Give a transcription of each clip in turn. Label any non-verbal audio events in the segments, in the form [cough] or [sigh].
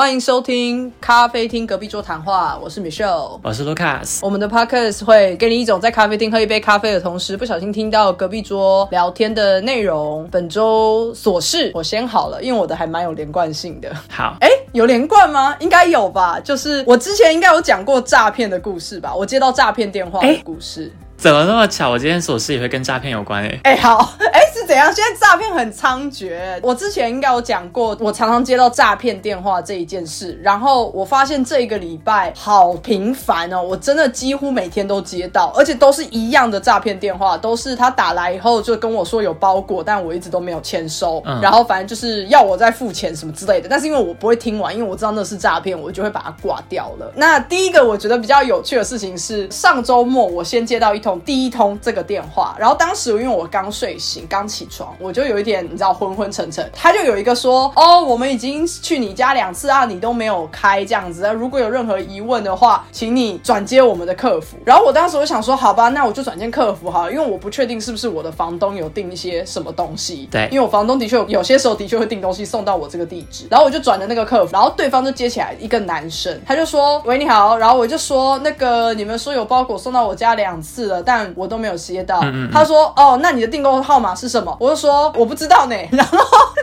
欢迎收听咖啡厅隔壁桌谈话，我是 Michelle。我是 Lucas。我们的 podcast 会给你一种在咖啡厅喝一杯咖啡的同时，不小心听到隔壁桌聊天的内容。本周琐事我先好了，因为我的还蛮有连贯性的。好，哎，有连贯吗？应该有吧。就是我之前应该有讲过诈骗的故事吧？我接到诈骗电话的故事。怎么那么巧？我今天琐事也会跟诈骗有关诶。哎，好，[laughs] 哎，是怎样？现在诈骗很猖獗。我之前应该有讲过，我常常接到诈骗电话这一件事。然后我发现这一个礼拜好频繁哦，我真的几乎每天都接到，而且都是一样的诈骗电话，都是他打来以后就跟我说有包裹，但我一直都没有签收。然后反正就是要我再付钱什么之类的。但是因为我不会听完，因为我知道那是诈骗，我就会把它挂掉了。那第一个我觉得比较有趣的事情是，上周末我先接到一通。第一通这个电话，然后当时因为我刚睡醒，刚起床，我就有一点你知道昏昏沉沉。他就有一个说，哦，我们已经去你家两次啊，你都没有开这样子。如果有任何疑问的话，请你转接我们的客服。然后我当时我想说，好吧，那我就转接客服哈，因为我不确定是不是我的房东有订一些什么东西。对，因为我房东的确有些时候的确会订东西送到我这个地址。然后我就转了那个客服，然后对方就接起来一个男生，他就说，喂，你好。然后我就说，那个你们说有包裹送到我家两次了，但我都没有接到。他说：“哦，那你的订购号码是什么？”我就说：“我不知道呢。[laughs] ”然后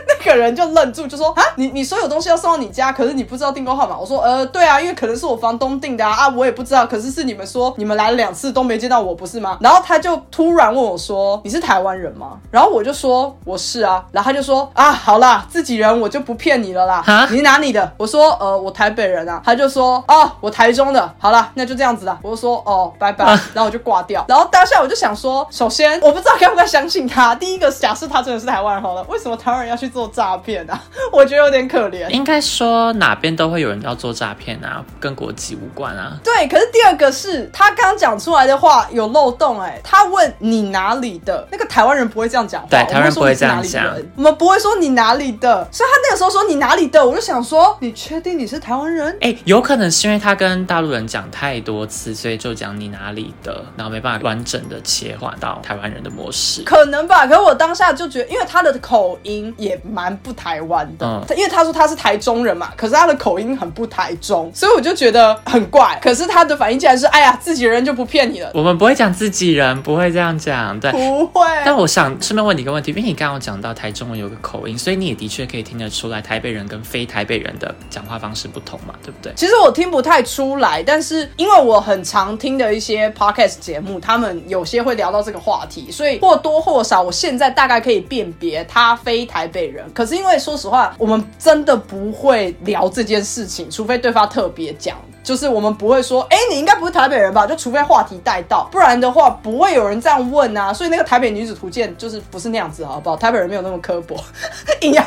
那个人就愣住，就说：“啊，你你所有东西要送到你家，可是你不知道订购号码？”我说：“呃，对啊，因为可能是我房东订的啊，啊，我也不知道。可是是你们说你们来了两次都没接到我，不是吗？”然后他就突然问我说：“你是台湾人吗？”然后我就说：“我是啊。”然后他就说：“啊，好啦，自己人我就不骗你了啦。你哪里的？”我说：“呃，我台北人啊。”他就说：“哦，我台中的。好了，那就这样子啦。”我就说：“哦，拜拜。”然后我就挂掉。然后当下我就想说。首先，我不知道该不该相信他。第一个，假设他真的是台湾人好了，为什么台湾人要去做诈骗啊？[laughs] 我觉得有点可怜。应该说哪边都会有人要做诈骗啊，跟国籍无关啊。对，可是第二个是他刚讲出来的话有漏洞哎。他问你哪里的，那个台湾人不会这样讲话。对，台湾人不会这样讲。我们不会说你哪里的，所以他那个时候说你哪里的，我就想说，你确定你是台湾人？哎，有可能是因为他跟大陆人讲太多次，所以就讲你哪里的，然后没办法完整的切换。到台湾人的模式，可能吧。可是我当下就觉得，因为他的口音也蛮不台湾的，嗯，因为他说他是台中人嘛，可是他的口音很不台中，所以我就觉得很怪。可是他的反应竟然是，哎呀，自己人就不骗你了。我们不会讲自己人，不会这样讲，对，不会。但我想顺便问你一个问题，因为你刚刚讲到台中人有个口音，所以你也的确可以听得出来台北人跟非台北人的讲话方式不同嘛，对不对？其实我听不太出来，但是因为我很常听的一些 podcast 节目，他们有些会聊到。这个话题，所以或多或少，我现在大概可以辨别他非台北人。可是因为说实话，我们真的不会聊这件事情，除非对方特别讲。就是我们不会说，哎，你应该不是台北人吧？就除非话题带到，不然的话不会有人这样问啊。所以那个台北女子图鉴就是不是那样子，好不好？台北人没有那么刻薄，[laughs] 硬要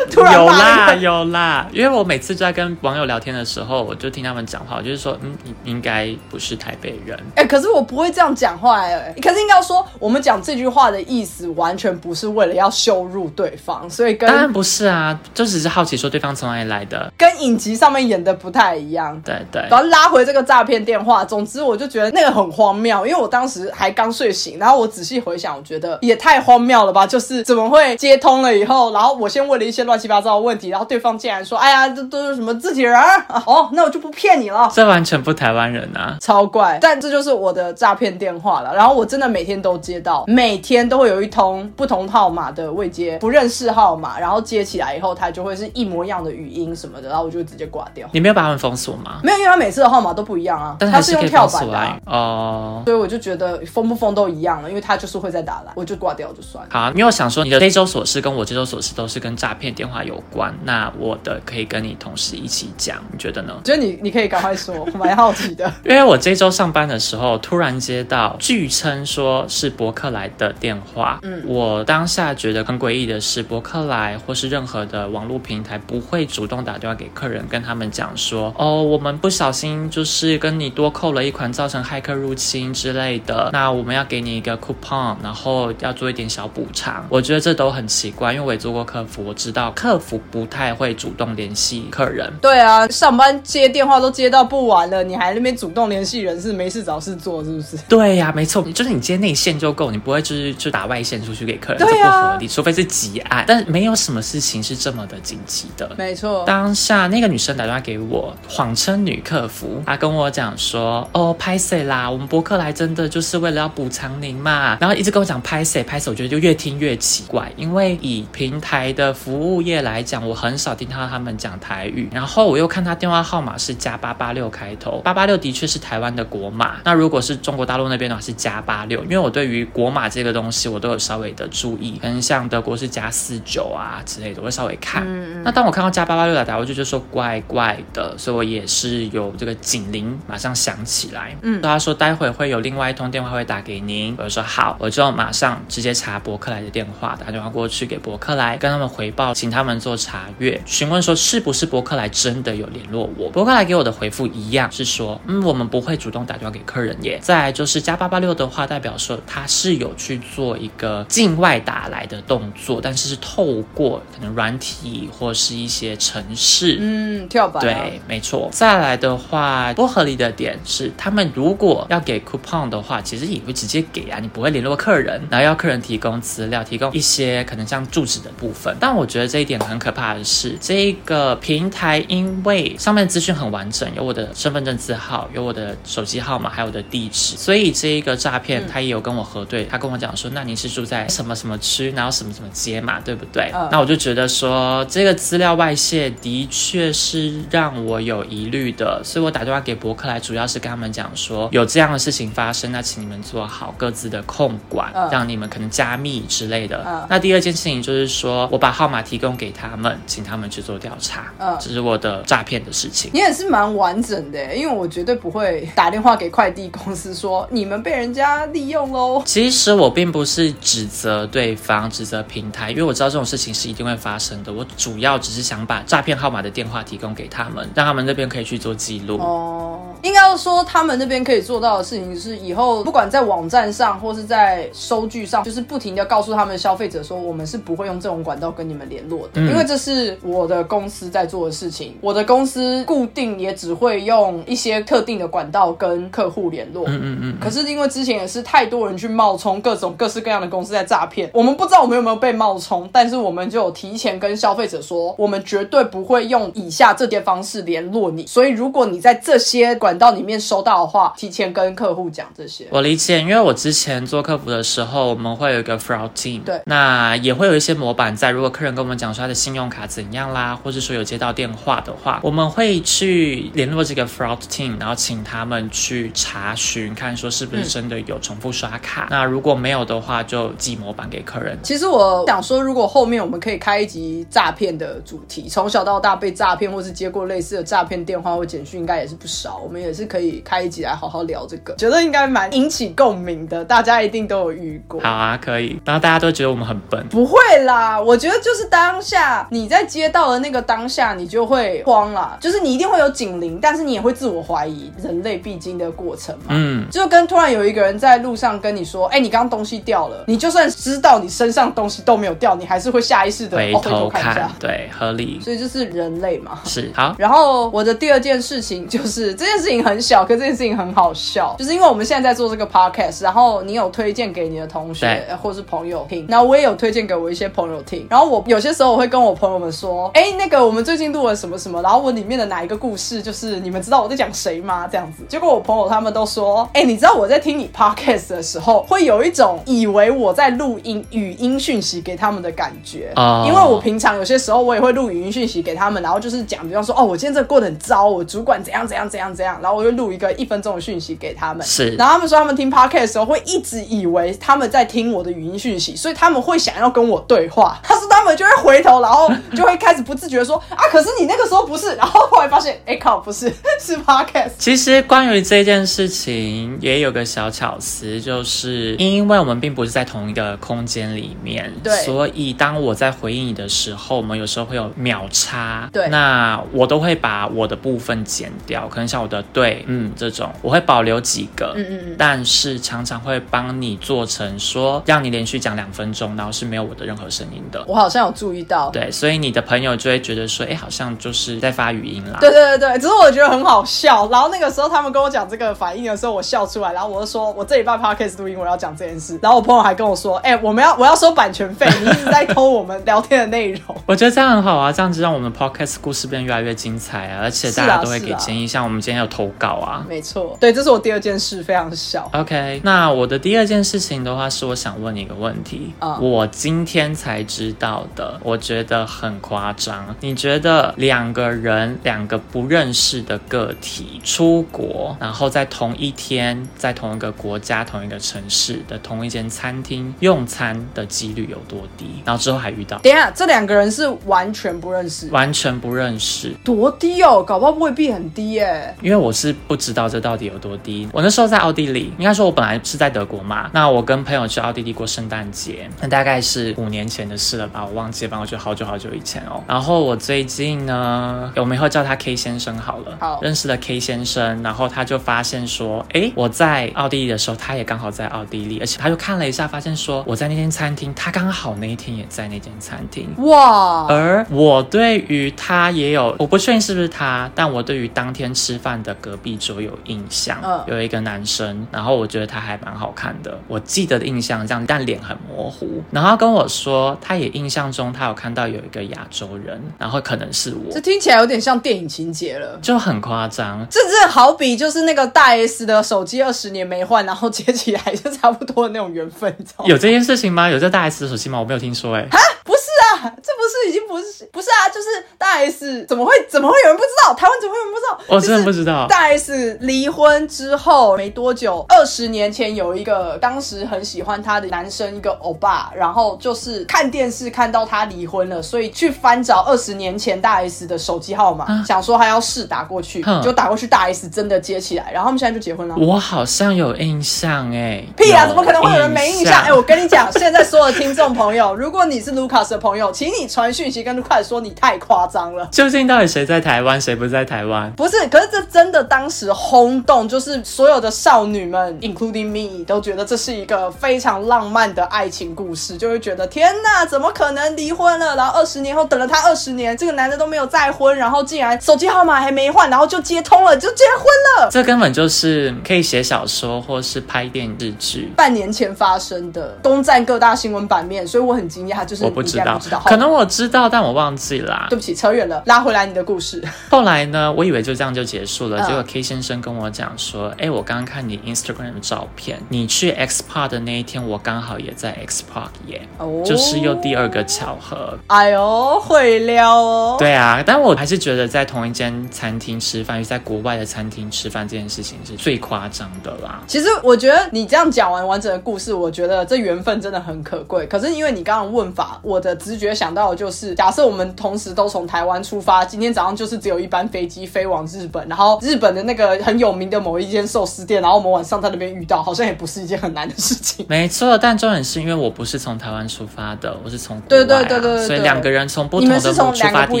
突然有啦有啦。因为我每次在跟网友聊天的时候，我就听他们讲话，就是说，嗯，你应该不是台北人。哎，可是我不会这样讲话哎。可是应该说，我们讲这句话的意思完全不是为了要羞辱对方，所以跟当然不是啊，就只是好奇说对方从哪里来的，跟影集上面演的不太一样。对对。然后拉回这个诈骗电话，总之我就觉得那个很荒谬，因为我当时还刚睡醒，然后我仔细回想，我觉得也太荒谬了吧！就是怎么会接通了以后，然后我先问了一些乱七八糟的问题，然后对方竟然说：“哎呀，这都是什么自己人啊？”哦，那我就不骗你了。这完全不台湾人啊，超怪！但这就是我的诈骗电话了。然后我真的每天都接到，每天都会有一通不同号码的未接，不认识号码，然后接起来以后，它就会是一模一样的语音什么的，然后我就直接挂掉。你没有把他们封锁吗？没有，因为他每次的号码都不一样啊，但他是用跳板的哦，所以我就觉得封不封都一样了，因为他就是会再打来，我就挂掉就算。好，因为我想说你的这周琐事跟我这周琐事都是跟诈骗电话有关，那我的可以跟你同时一起讲，你觉得呢？觉得你你可以赶快说，我蛮好奇的。[laughs] 因为我这周上班的时候突然接到据称说是博客来的电话，嗯，我当下觉得很诡异的是，博客来或是任何的网络平台不会主动打电话给客人跟他们讲说，哦，我们不小心就是跟你多扣了一款，造成骇客入侵之类的，那我们要给你一个 coupon，然后要做一点小补偿。我觉得这都很奇怪，因为我也做过客服，我知道客服不太会主动联系客人。对啊，上班接电话都接到不完了，你还那边主动联系人，是没事找事做是不是？对呀，没错，就是你接内线就够，你不会就是就打外线出去给客人，对这不合理，除非是急案，但没有什么事情是这么的紧急的。没错，当下那个女生打电话给我，谎称女客服，他跟我讲说：“哦，拍谁啦？我们博客来真的就是为了要补偿您嘛。”然后一直跟我讲拍谁拍谁，我觉得就越听越奇怪，因为以平台的服务业来讲，我很少听到他们讲台语。然后我又看他电话号码是加八八六开头，八八六的确是台湾的国码。那如果是中国大陆那边的话是加八六，因为我对于国码这个东西我都有稍微的注意，跟像德国是加四九啊之类的，我会稍微看。那当我看到加八八六来打，我就觉得说怪怪的，所以我也是有这个警铃马上响起来。嗯，他说待会会有另外一通电话会打给您，我就说好，我就马上直接查博客来的电话，打电话过去给博客来，跟他们回报，请他们做查阅，询问说是不是博客来真的有联络我。博客来给我的回复一样是说，嗯，我们不会主动打电话给客人耶。再来就是加八八六的话，代表说他是有去做一个境外打来的动作，但是是透过可能软体或是一些城市，嗯，跳板、啊，对，没错。再来的的话，不合理的点是，他们如果要给 coupon 的话，其实也会直接给啊，你不会联络客人，然后要客人提供资料，提供一些可能像住址的部分。但我觉得这一点很可怕的是，这个平台因为上面资讯很完整，有我的身份证字号，有我的手机号码，还有我的地址，所以这一个诈骗他也有跟我核对，他跟我讲说，那你是住在什么什么区，然后什么什么街嘛，对不对？那我就觉得说，这个资料外泄的确是让我有疑虑的，所以我打电话给博客来，主要是跟他们讲说有这样的事情发生，那请你们做好各自的控管，嗯让你们可能加密之类的。嗯那第二件事情就是说我把号码提供给他们，请他们去做调查，嗯这是我的诈骗的事情。你也是蛮完整的，因为我绝对不会打电话给快递公司说你们被人家利用喽。其实我并不是指责对方、指责平台，因为我知道这种事情是一定会发生的。我主要只是想把诈骗号码的电话提供给他们，让他们那边可以去做记录。哦，应该要说他们那边可以做到的事情是，以后不管在网站上或是在收据上，就是不停的告诉他们消费者说，我们是不会用这种管道跟你们联络的，嗯因为这是我的公司在做的事情。我的公司固定也只会用一些特定的管道跟客户联络。嗯嗯嗯。可是因为之前也是太多人去冒充各种各式各样的公司在诈骗，我们不知道我们有没有被冒充，但是我们就有提前跟消费者说，我们绝对不会用以下这些方式联络你。所以如果你在这些管道里面收到的话，提前跟客户讲这些。我理解，因为我之前做客服的时候，我们会有一个 fraud team，对那也会有一些模板在。如果客人跟我们讲说他的信用卡怎样啦，或是说有接到电话的话，我们会去联络这个 fraud team，然后请他们去查询，看说是不是真的有重复刷卡。那如果没有的话，就寄模板给客人。其实我想说，如果后面我们可以开一集诈骗的主题，从小到大被诈骗或是接过类似的诈骗电话或简讯，应该也是不少。我们也是可以开一集来好好聊这个，觉得应该蛮引起共鸣的，大家一定都有遇过。好啊，可以。然后大家都觉得我们很笨。不会啦，我觉得就是当下你在接到的那个当下，你就会慌啦，就是你一定会有警铃，但是你也会自我怀疑，人类必经的过程嘛。嗯，就跟突然有一个人在路上跟你说：“哎、你刚刚东西掉了。”你就算知道你身上东西都没有掉，你还是会下意识的回头头看一下看，。对，合理。所以就是人类嘛。是好，然后我的第二件事情就是这件事情很小，可这件事情很好笑，就是因为我们现在在做这个 podcast，然后你有推荐给你的同学或是朋友听，然后我也有推荐给我一些朋友听，然后我有些时候我会跟我朋友们说，哎，那个我们最近录了什么什么，然后我里面的哪一个故事，就是你们知道我在讲谁吗？这样子，结果我朋友他们都说，哎，你知道我在听你 podcast 的时候，会有一种以为我在录音语音讯息给他们的感觉，哦。因为我平常有些时候我也会录语音讯息给他们，然后就是讲，比方说，哦，我今天这过得很糟，我主管怎样怎样怎样怎样，样，然后我就录一个一分钟的讯息给他们。是然后他们说他们听 podcast 的时候会一直以为他们在听我的语音讯息，所以他们会想要跟我对话。[laughs] 他说他们就会回头，然后就会开始不自觉地说啊，可是你那个时候不是，然后后来发现，哎靠，不是，[laughs] 是 podcast。其实关于这件事情也有个小巧思，就是因为我们并不是在同一个空间里面，对所以当我在回应你的时候，我们有时候会有秒差，对那我都会把我的部分剪掉，可能像我的对，嗯，这种我会保留几个，嗯嗯嗯但是常常会帮你做成说让你连续讲两分钟，然后是没有我的任何声音的。我好像有注意到，对，所以你的朋友就会觉得说，哎，好像就是在发语音啦。对对对对，只是我觉得很好笑。然后那个时候他们跟我讲这个反应的时候，我笑出来，然后我就说我这礼拜 podcast 录音我要讲这件事。然后我朋友还跟我说，哎、我们要我要收版权费，你一直在偷我们聊天的内容。[laughs] 我觉得这样很好啊，这样子让我们 podcast 故事变得越来越精彩啊，而且大家都会给建议，像我们今天有投稿啊。没错，对，这是我第二件事，非常小。OK，那我的第二件事情的话，是我想问你一个问题，嗯我今天才知道的，我觉得很夸张。你觉得两个人，两个不认识的个体出国，然后在同一天，在同一个国家、同一个城市的同一间餐厅用餐的几率有多低？然后之后还遇到等一下，这两个人是完全不认识，完全不认识，多低哦，搞不好未必很低耶。因为我是不知道这到底有多低。我那时候在奥地利，应该说我本来是在德国嘛。那我跟朋友去奥地利过圣诞节，那大概是五年前的事了吧，我忘记了，反正我觉得好久好久以前哦。然后我最近呢，我们以后叫他 K 先生好了，好认识了 K 先生，然后他就发现说，诶，我在奥地利的时候，他也刚好在奥地利，而且他就看了一下，发现说我在那间餐厅，他刚好那一天也在那间餐厅。哇，而我对于他也有，我不确定是不是他，但我对于当天吃饭的隔壁桌有印象，嗯有一个男生，然后我觉得他还蛮好看的，我记得的印象这样，但脸很模糊。然后跟我说，他也印象中他有看到有一个亚洲人，然后可能是我这，听起来有点像电影情节了。就很夸张。这这好比就是那个大 S 的手机二十年没换，然后接起来就差不多的那种缘分？有这件事情吗？有这大 S 的手机吗？我没有听说哎、啊不是啊，这已经不是不是啊，就是大 S 怎么会怎么会有人不知道？台湾怎么会有人不知道？我真的不知道。大 S 离婚之后没多久，二十年前有一个当时很喜欢她的男生，一个欧巴，然后就是看电视看到他离婚了，所以去翻找二十年前大 S 的手机号码，想说还要试打过去，就打过去，大 S 真的接起来，然后他们现在就结婚了。我好像有印象哎、屁啊！怎么可能会有人没印象？象哎、我跟你讲，现在所有的听众朋友，如果你是卢卡斯的朋友，请你传讯息跟卢卡斯说你太夸张了。究竟到底谁在台湾，谁不在台湾？不是，可是这真的当时轰动，就是所有的少女们，including me，都觉得这是一个非常浪漫的爱情故事，就会觉得天哪，怎么可能离婚了？然后二十年后等了他二十年，这个男的都没有再婚，然后竟然手机号码还没换，然后就接通了，就结婚了。这根本就是可以写小说或是拍电视剧。半年前发生的，东占各大新闻版面，所以我很惊讶，就是我不知道，不知道，可能我知道，但我忘记啦对。不起，扯远了，拉回来你的故事。后来呢，我以为就这样就结束了，嗯结果 K 先生跟我讲说：“哎，我刚刚看你 Instagram 的照片，你去 X Park 的那一天，我刚好也在 X Park 耶，哦就是又第二个巧合。”哎呦，会撩哦。对啊，但我还是觉得在同一间餐厅吃饭，在国外的餐厅吃饭这件事情是最夸张的啦。其实我觉得你这样讲完完整的故事，我觉得这缘分真的很可贵。可是因为你刚刚问法，我的直觉想到的就是，假设我们同时都从台湾出发，今天早上就是只有一班飞机飞往日本，然后日本的那个很有名的某一间寿司店，然后我们晚上在那边遇到，好像也不是一件很难的事情。没错，但重点是因为我不是从台湾出发的，我是从国对对对对对所以两个人从不同的出从两个发不一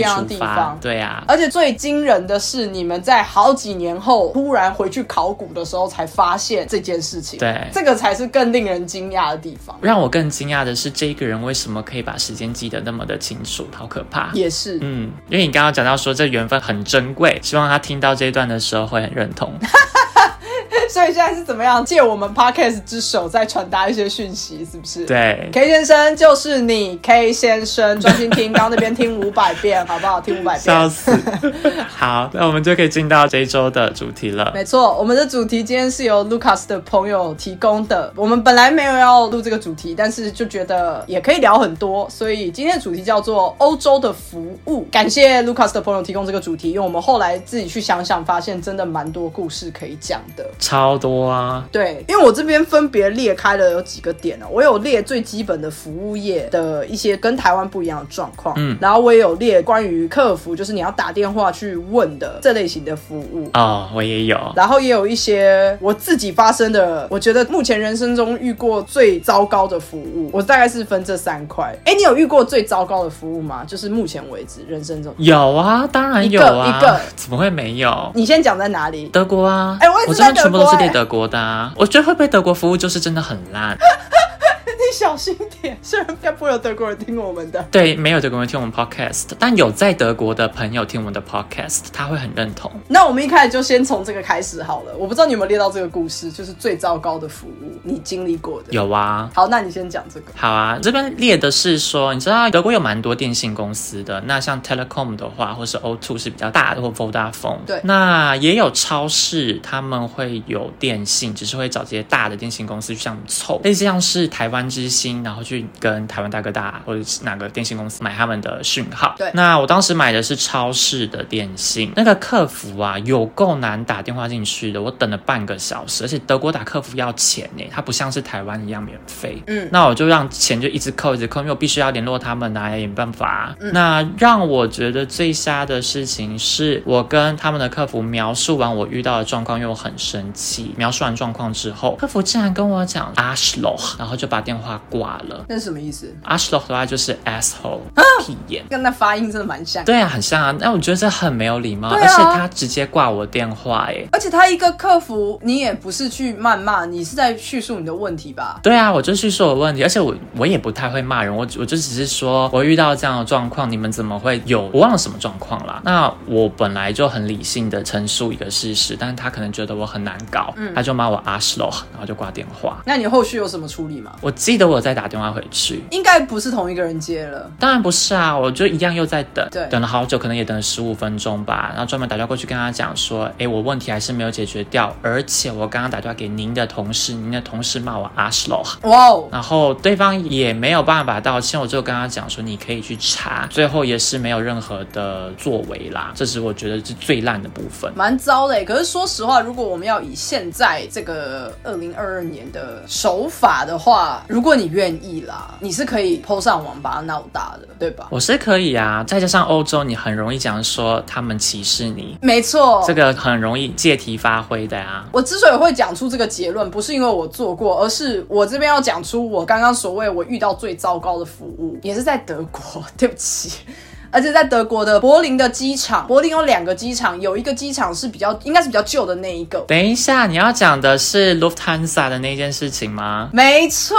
样的地出发方，对啊。而且最惊人的是，你们在好几年后突然回去考古的时候，才发现这件事情。对这个才是更令人惊讶的地方。让我更惊讶的是，这一个人为什么可以把时间记得那么的清楚，好可怕。也是，嗯，因为你刚刚讲到说这缘分很珍贵，希望他听到这一段的时候会很认同。[laughs] [laughs] 所以现在是怎么样借我们 podcast 之手再传达一些讯息，是不是？对，K 先生就是你，K 先生，专心听，刚刚那边听 [laughs] 五百遍，好不好？听五百遍。笑死。[laughs] 好，那我们就可以进到这一周的主题了。没错，我们的主题今天是由 Lucas 的朋友提供的。我们本来没有要录这个主题，但是就觉得也可以聊很多，所以今天的主题叫做欧洲的服务。感谢 Lucas 的朋友提供这个主题，因为我们后来自己去想想，发现真的蛮多故事可以讲的。超多啊！对，因为我这边分别列开了有几个点哦，我有列最基本的服务业的一些跟台湾不一样的状况，嗯，然后我也有列关于客服，就是你要打电话去问的这类型的服务。哦，我也有。然后也有一些我自己发生的，我觉得目前人生中遇过最糟糕的服务，我大概是分这三块。哎，你有遇过最糟糕的服务吗？就是目前为止人生中，有啊，当然有啊，一个一个怎么会没有？你先讲在哪里？德国啊，哎我也是我这边在德国是给德国的。我觉得会被德国服务就是真的很烂。你小心点，虽然应该不会有德国人听我们的。对，没有德国人听我们 podcast，但有在德国的朋友听我们的 podcast，他会很认同。那我们一开始就先从这个开始好了。我不知道你有没有列到这个故事，就是最糟糕的服务你经历过的。。有啊，好，那你先讲这个。好啊，这边列的是说，你知道德国有蛮多电信公司的，那像 Telecom 的话，或是 O2 是比较大的，或 Vodafone。对那也有超市，他们会有电信，只是会找这些大的电信公司去向你凑，类似像是台湾之星，然后去跟台湾大哥大或者是哪个电信公司买他们的讯号。对那我当时买的是超市的电信，那个客服啊有够难打电话进去的，我等了半个小时，而且德国打客服要钱呢，它不像是台湾一样免费。嗯那我就让钱就一直扣一直扣，因为我必须要联络他们啊，也没办法啊、那让我觉得最瞎的事情是，我跟他们的客服描述完我遇到的状况，因为我很生气。描述完状况之后，客服竟然跟我讲 Ashloch，然后就把电话挂了。那是什么意思？Ashloch 的话就是 asshole，、屁眼。跟那发音真的蛮像。对啊，很像啊。那我觉得这很没有礼貌，啊而且他直接挂我电话，哎。而且他一个客服，你也不是去谩骂，你是在叙述你的问题吧？对啊，我就叙述我问题，而且我我也不太会骂人，我我就只是说我遇到这样的状况，你们怎么会有？我忘了什么状况啦。那我本来就很理性的陈述一个事实，但是他可能觉得我很难搞，他就骂我 ashlo 然后就挂电话。那你后续有什么处理吗？我记得我有再打电话回去，应该不是同一个人接了。当然不是啊，我就一样又在等，对。等了好久，可能也等了十五分钟吧，然后专门打电话过去跟他讲说，哎，我问题还是没有解决掉，而且我刚刚打电话给您的同事，您的同事骂我阿 l o 哇哦，然后对方也没有办法道歉，我就跟他讲说你可以去查，最后也是没有任何的作为啦，这是我觉得是最烂的部分。蛮糟的欸。可是说实话，如果我们要以现在这个二零二二年的手法的话，如果你愿意啦，你是可以 PO 上网把它闹大的，对吧？我是可以啊，再加上欧洲，你很容易讲说他们歧视你，没错，这个很容易借题发挥的啊。我之所以会讲出这个结论，不是因为我做过，而是我这边要讲出我刚刚所谓我遇到最糟糕的服务，也是在德国。[laughs] 对不起。而且在德国的柏林的机场，柏林有两个机场，有一个机场是比较应该是比较旧的那一个。等一下，你要讲的是 Lufthansa 的那件事情吗？没错，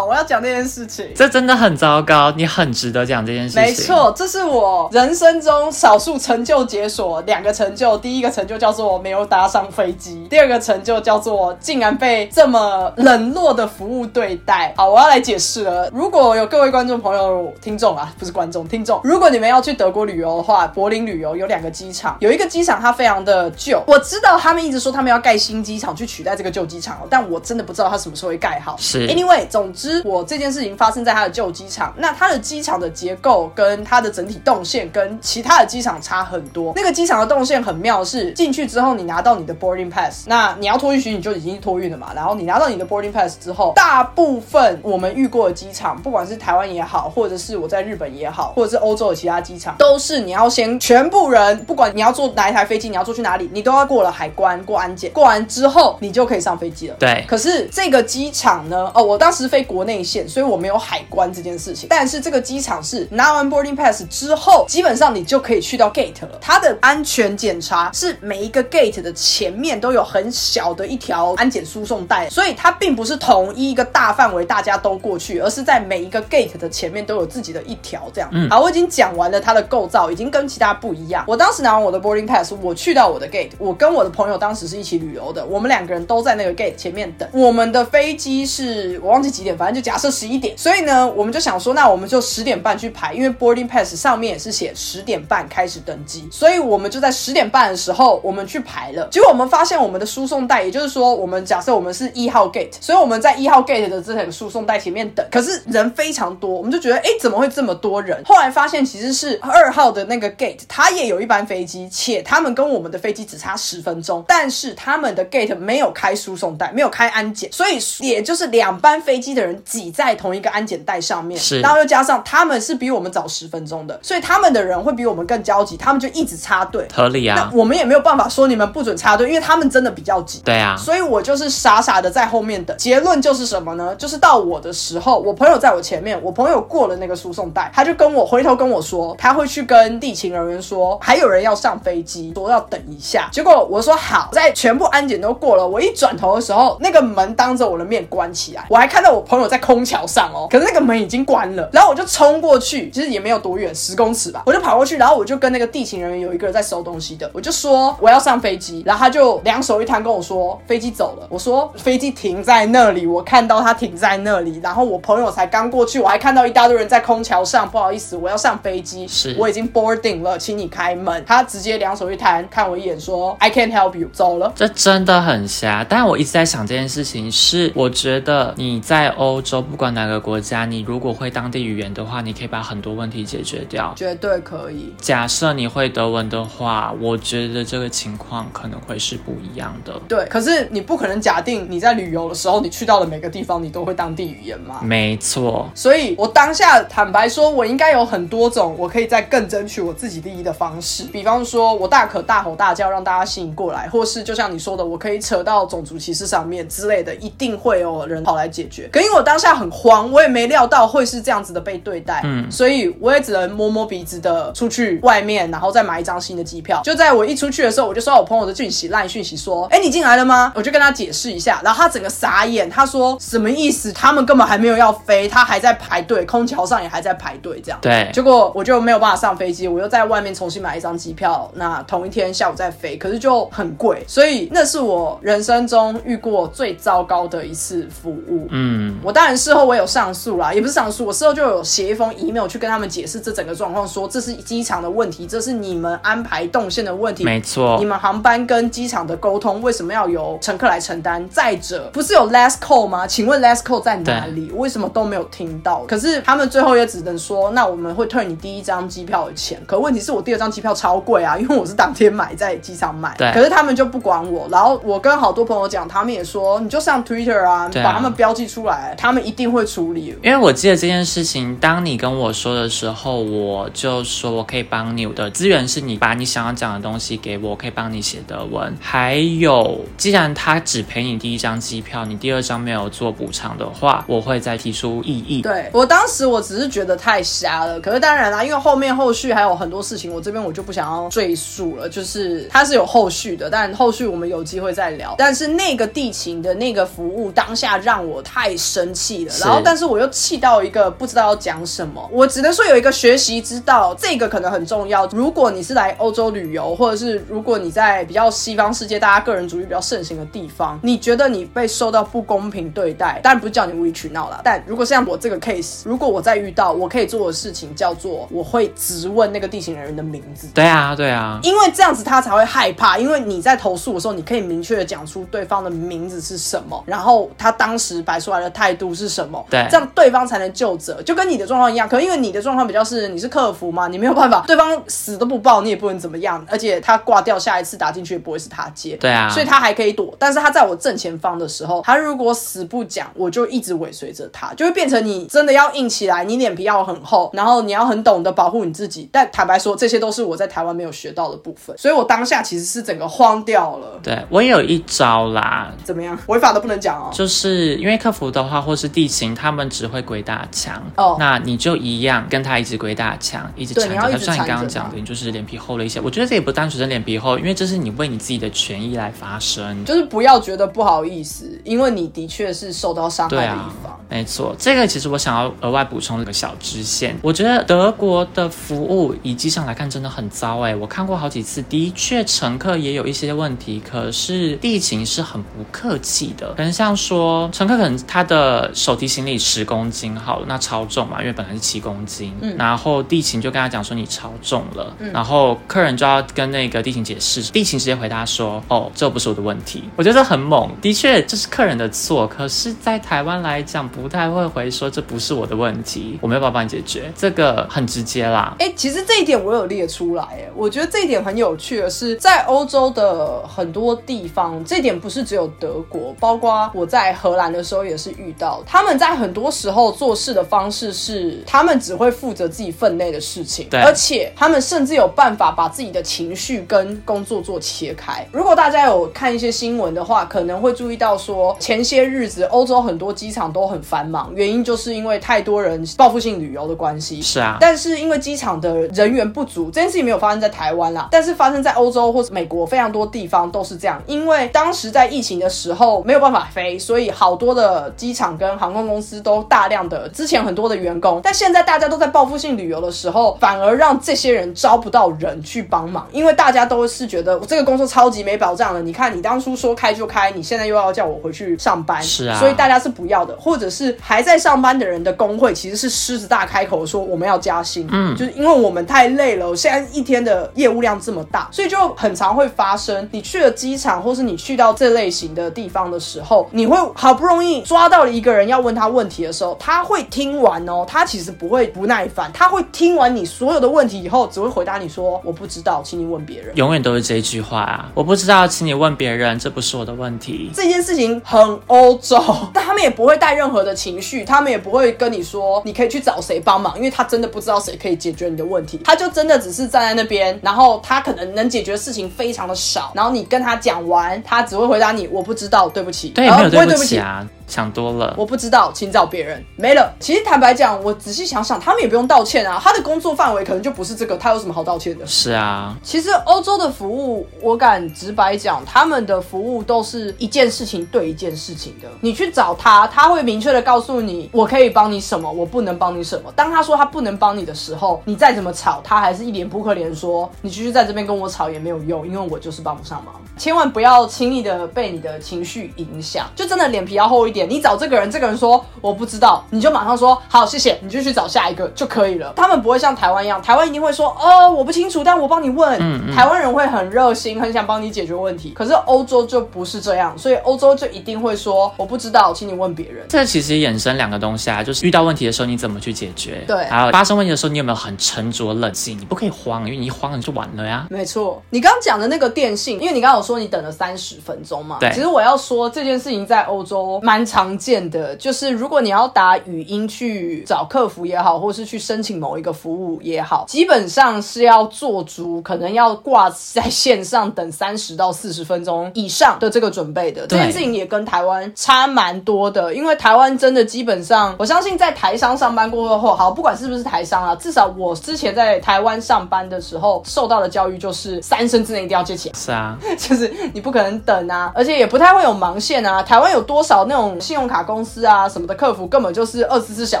我要讲那件事情。这真的很糟糕，你很值得讲这件事情。没，错，这是我人生中少数成就解锁两个成就。第一个成就叫做没有搭上飞机，第二个成就叫做竟然被这么冷落的服务对待。好，我要来解释了。如果有各位观众朋友、听众啊，不是观众，听众，如果你们要去德国旅游的话，柏林旅游有两个机场，有一个机场它非常的旧，我知道他们一直说他们要盖新机场去取代这个旧机场哦，但我真的不知道它什么时候会盖好。是 Anyway，总之我这件事情发生在它的旧机场，那它的机场的结构跟它的整体动线跟其他的机场差很多。那个机场的动线很妙，是进去之后你拿到你的 boarding pass，那你要托运行李就已经托运了嘛，然后你拿到你的 boarding pass 之后，大部分我们遇过的机场，不管是台湾也好，或者是我在日本也好，或者是欧洲的其他机场，都是你要先全部人，不管你要坐哪一台飞机，你要坐去哪里，你都要过了海关，过安检，过完之后你就可以上飞机了。对可是这个机场呢？哦，我当时飞国内线，所以我没有海关这件事情。但是这个机场是拿完 boarding pass 之后，基本上你就可以去到 gate 了。它的安全检查是每一个 gate 的前面都有很小的一条安检输送带，所以它并不是统一一个大大范围大家都过去，而是在每一个 gate 的前面都有自己的一条这样。嗯好，我已经讲完完了它的构造，已经跟其他不一样。我当时拿完我的 boarding pass，我去到我的 gate，我跟我的朋友当时是一起旅游的，我们两个人都在那个 gate 前面等。我们的飞机是我忘记几点，反正就假设十一点，所以呢，我们就想说，那我们就十点半去排，因为 boarding pass 上面也是写十点半开始登机，所以我们就在十点半的时候我们去排了。结果我们发现我们的输送带，也就是说，我们假设我们是一号 gate，所以我们在一号 gate 的这个输送带前面等，可是人非常多，我们就觉得，哎，怎么会这么多人？后来发现其实是二号的那个 gate，他也有一班飞机，且他们跟我们的飞机只差十分钟，但是他们的 gate 没有开输送带，没有开安检，所以也就是两班飞机的人挤在同一个安检带上面，是然后又加上他们是比我们早十分钟的，所以他们的人会比我们更焦急，他们就一直插队。合理啊那啊，我们也没有办法说你们不准插队，因为他们真的比较急。对啊，所以我就是傻傻的在后面等。结论就是什么呢？就是到我的时候，我朋友在我前面，我朋友过了那个输送带，他就跟我回头跟我说，他会去跟地勤人员说，还有人要上飞机，说要等一下。结果我说好，在全部安检都过了，我一转头的时候，那个门当着我的面关起来，我还看到我朋友在空桥上哦，可是那个门已经关了，然后我就冲过去，其实也没有多远，十公尺吧，我就跑过去，然后我就跟那个地勤人员有一个人在收东西的，我就说我要上飞机，然后他就两手一摊跟我说飞机走了，我说飞机停在那里，我看到它停在那里，然后我朋友才刚过去，我还看到一大堆人在空桥上，不好意思，我要上飞机，是我已经 boarding 了，请你开门。他直接两手一摊看我一眼说 I can't help you，走了。这真的很瞎，但我一直在想这件事情是，我觉得你在欧洲不管哪个国家，你如果会当地语言的话，你可以把很多问题解决掉。绝对可以，假设你会德文的话，我觉得这个情况可能会是不一样的。对。可是你不可能假定你在旅游的时候，你去到的每个地方你都会当地语言嘛？没错，所以我当下坦白说，我应该有很多种我可以再更争取我自己利益的方式。比方说，我大可大吼大叫让大家吸引过来，或是就像你说的，我可以扯到种族歧视上面之类的，一定会有人跑来解决。可因为我当下很慌，我也没料到会是这样子的被对待，嗯，所以我也只能摸摸鼻子的出去外面，然后再买一张新的机票。就在我一出去的时候，我就收到我朋友的讯息，烂讯息说：“哎，你进来了吗？”我就跟他解释一下，然后他整个傻眼，他说：“什么意思？他们根本还没有要飞，他还在排队，空桥上也还在排队，这样。”对，结果我就没有办法上飞机，我又在外面重新买一张机票，那同一天下午再飞，可是就很贵，所以那是我人生中遇过最糟糕的一次服务。嗯，我当然事后我有上诉啦，也不是上诉，我事后就有写一封 email 去跟他们解释这整个状况，说这是机场的问题，这是你们安排动线的问题，没错你，们航班跟机场的沟通为什么要由乘客来承担？再者，不是有 last call 吗？请问 last call 在哪里？为什么都没有听到？可是他们最后也只能说，那我们会退你第一张机票的钱。可问题是我第二张机票超贵啊，因为我是当天买，在机场买。对可是他们就不管我，然后我跟好多朋友讲，他们也说，你就上 Twitter 啊，把他们标记出来，他们一定会处理。因为我记得这件事情，当你跟我说的时候，我就说我可以帮你，我的资源是你把你想要讲的东西给我，我可以帮你写德文。还有，既然他只赔你第一张机票，你第二张没有做补偿的话，我会再提出异议。对我当时我只是觉得太瞎了，可是当然啦，因为后面后续还有很多事情，我这边我就不想要赘述了。就是它是有后续的，但后续我们有机会再聊。但是那个地勤的那个服务当下让我太生气了，然后但是我又气到一个不知道要讲什么。我只能说有一个学习之道，这个可能很重要。如果你是来欧洲旅游，或者是如果你在比较西方世界，大家个人主义比较盛行的地方，你觉得你被受到不公平对待，当然不是叫你无理取闹啦。但如果像我这个 case，如果我再遇到，我可以做的事情叫做我会直问那个地勤人员的名字。对啊，对啊，因为这样子他才会害怕，因为你在投诉的时候，你可以明确的讲出对方的名字是什么，然后他当时摆出来的态度是什么，对这样对方才能就责，就跟你的状况一样。可能因为你的状况比较是你是客服嘛，你没有办法，对方死都不报，你也不能怎么样，而且他挂掉，下一次打进去也不会是他接，对啊所以他还可以躲。但是他在我正前方的时候，他如果死不讲，我就一直尾随着他，就会变成你真的要硬起来，你脸皮要很厚，然后你要很懂得保护你自己。但坦白说，这些都是我在台湾没有学到的部分，所以我当下其实是整个慌掉了。对我也有一招啦，怎么样？违法都不能讲哦。就是因为客服的话，或是地勤，他们只会鬼打墙。哦那你就一样跟他一直鬼打墙，一直对缠着就像你刚刚讲的，你就是脸皮厚了一些。我觉得这也不单纯是脸皮厚，因为这是你为你自己的权益来发声。就是不要觉得不好意思，因为你的确是受到伤害的对啊一方。没错，这个其实我想要额外补充一个小支线。我觉得德国的服务以机上来看真的很糟哎，我看过好几次，的。确乘客也有一些问题，可是地勤是很不客气的。可能像说乘客可能他的手提行李十公斤好了，那超重嘛，因为本来是七公斤，嗯，然后地勤就跟他讲说你超重了，嗯，然后客人就要跟那个地勤解释，地勤直接回答说哦，这不是我的问题。我觉得很猛，的确这是客人的错，可是，在台湾来讲不太会回说这不是我的问题，我没有办法帮你解决，这个很直接啦。哎，其实这一点我有列出来，哎，我觉得这一点很有趣的是，在欧洲的很多地方，这点不是只有德国，包括我在荷兰的时候也是遇到，他们在很多时候做事的方式是，他们只会负责自己分内的事情，对，而且他们甚至有办法把自己的情绪跟工作做切开。如果大家有看一些新闻的话，可能会注意到说，前些日子欧洲很多机场都很繁忙，原因就是因为太多人报复性旅游的关系。是啊，但是因为机场的人员不足，这件事情没有发生在台湾啦，但是发生在欧洲或者美国非常多地方都是这样。因为当时在疫情的时候没有办法飞，所以好多的机场跟航空公司都大量的之前很多的员工，但现在大家都在报复性旅游的时候，反而让这些人招不到人去帮忙，因为大家都是觉得这个工作超级没保障了。你看，你当初说开就开，你现在又要叫我回去上班，是啊，所以大家是不要的，或者是还在上班的人的工会其实是狮子大开口说我们要加薪，嗯，就是因为我们太累了，现在一天的业务量这么大，所以就很常会发生，你去了机场或是你去到这类型的地方的时候，你会好不容易抓到了一个人要问他问题的时候，他会听完哦，他其实不会不耐烦，他会听完你所有的问题以后，只会回答你说我不知道，请你问别人，永远都是这句话啊，我不知道，请你问别人，这不是我的问题。这件事情很欧洲，但他们也不会带任何的情绪，他们也不会跟你说你可以去找谁帮忙，因为他真的不知道谁可以解决你的问题，他就真的只是站在那边，然后他可能能解决的事情非常的少，然后你跟他讲完，他只会回答你我不知道，对不起，对，没有对不起啊。想多了，我不知道，请找别人。没了。其实坦白讲，我仔细想想，他们也不用道歉啊。他的工作范围可能就不是这个，他有什么好道歉的？是啊。其实欧洲的服务，我敢直白讲，他们的服务都是一件事情对一件事情的。你去找他，他会明确的告诉你，我可以帮你什么，我不能帮你什么。当他说他不能帮你的时候，你再怎么吵，他还是一脸扑克脸说，你继续在这边跟我吵也没有用，因为我就是帮不上忙。千万不要轻易的被你的情绪影响，就真的脸皮要厚一点。你找这个人，这个人说我不知道，你就马上说好，谢谢，你就去找下一个就可以了。他们不会像台湾一样，台湾一定会说哦，我不清楚，但我帮你问。台湾人会很热心，很想帮你解决问题。可是欧洲就不是这样，所以欧洲就一定会说我不知道，请你问别人。这其实衍生两个东西啊，就是遇到问题的时候你怎么去解决？对，还有发生问题的时候你有没有很沉着冷静？你不可以慌，因为你一慌你就完了呀。没错，你刚刚讲的那个电信，因为你刚刚有说你等了三十分钟嘛。对，其实我要说这件事情在欧洲蛮常见的，就是如果你要打语音去找客服也好，或是去申请某一个服务也好，基本上是要做足，可能要挂在线上等三十到四十分钟以上的这个准备的。这件事情也跟台湾差蛮多的，因为台湾真的基本上，我相信在台商上班过后，好，不管是不是台商啊，至少我之前在台湾上班的时候受到的教育就是三声之内一定要接起来。是啊，[laughs] 就是你不可能等啊，而且也不太会有盲线啊。台湾有多少那种信用卡公司啊什么的客服，根本就是二十四小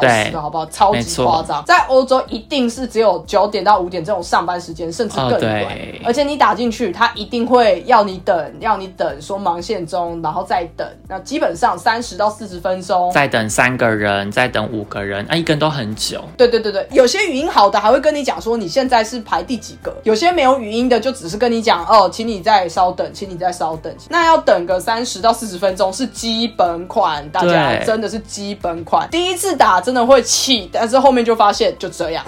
时的好不好？超级夸张。在欧洲一定是只有九点到五点这种上班时间，甚至更短。而且你打进去，他一定会要你等，要你等，说忙线中，然后再等。那基本上三十到四十分钟，再等三个人，再等五个人，啊，一根都很久。对对对对，有些语音好的还会跟你讲说你现在是排第几个，有些没有语音的就只是跟你讲哦，请你再稍等，请你再稍等。那要等个三十到四十分钟是基本款，大家真的是基本款。第一次打真的会气，但是后面就发现就这样。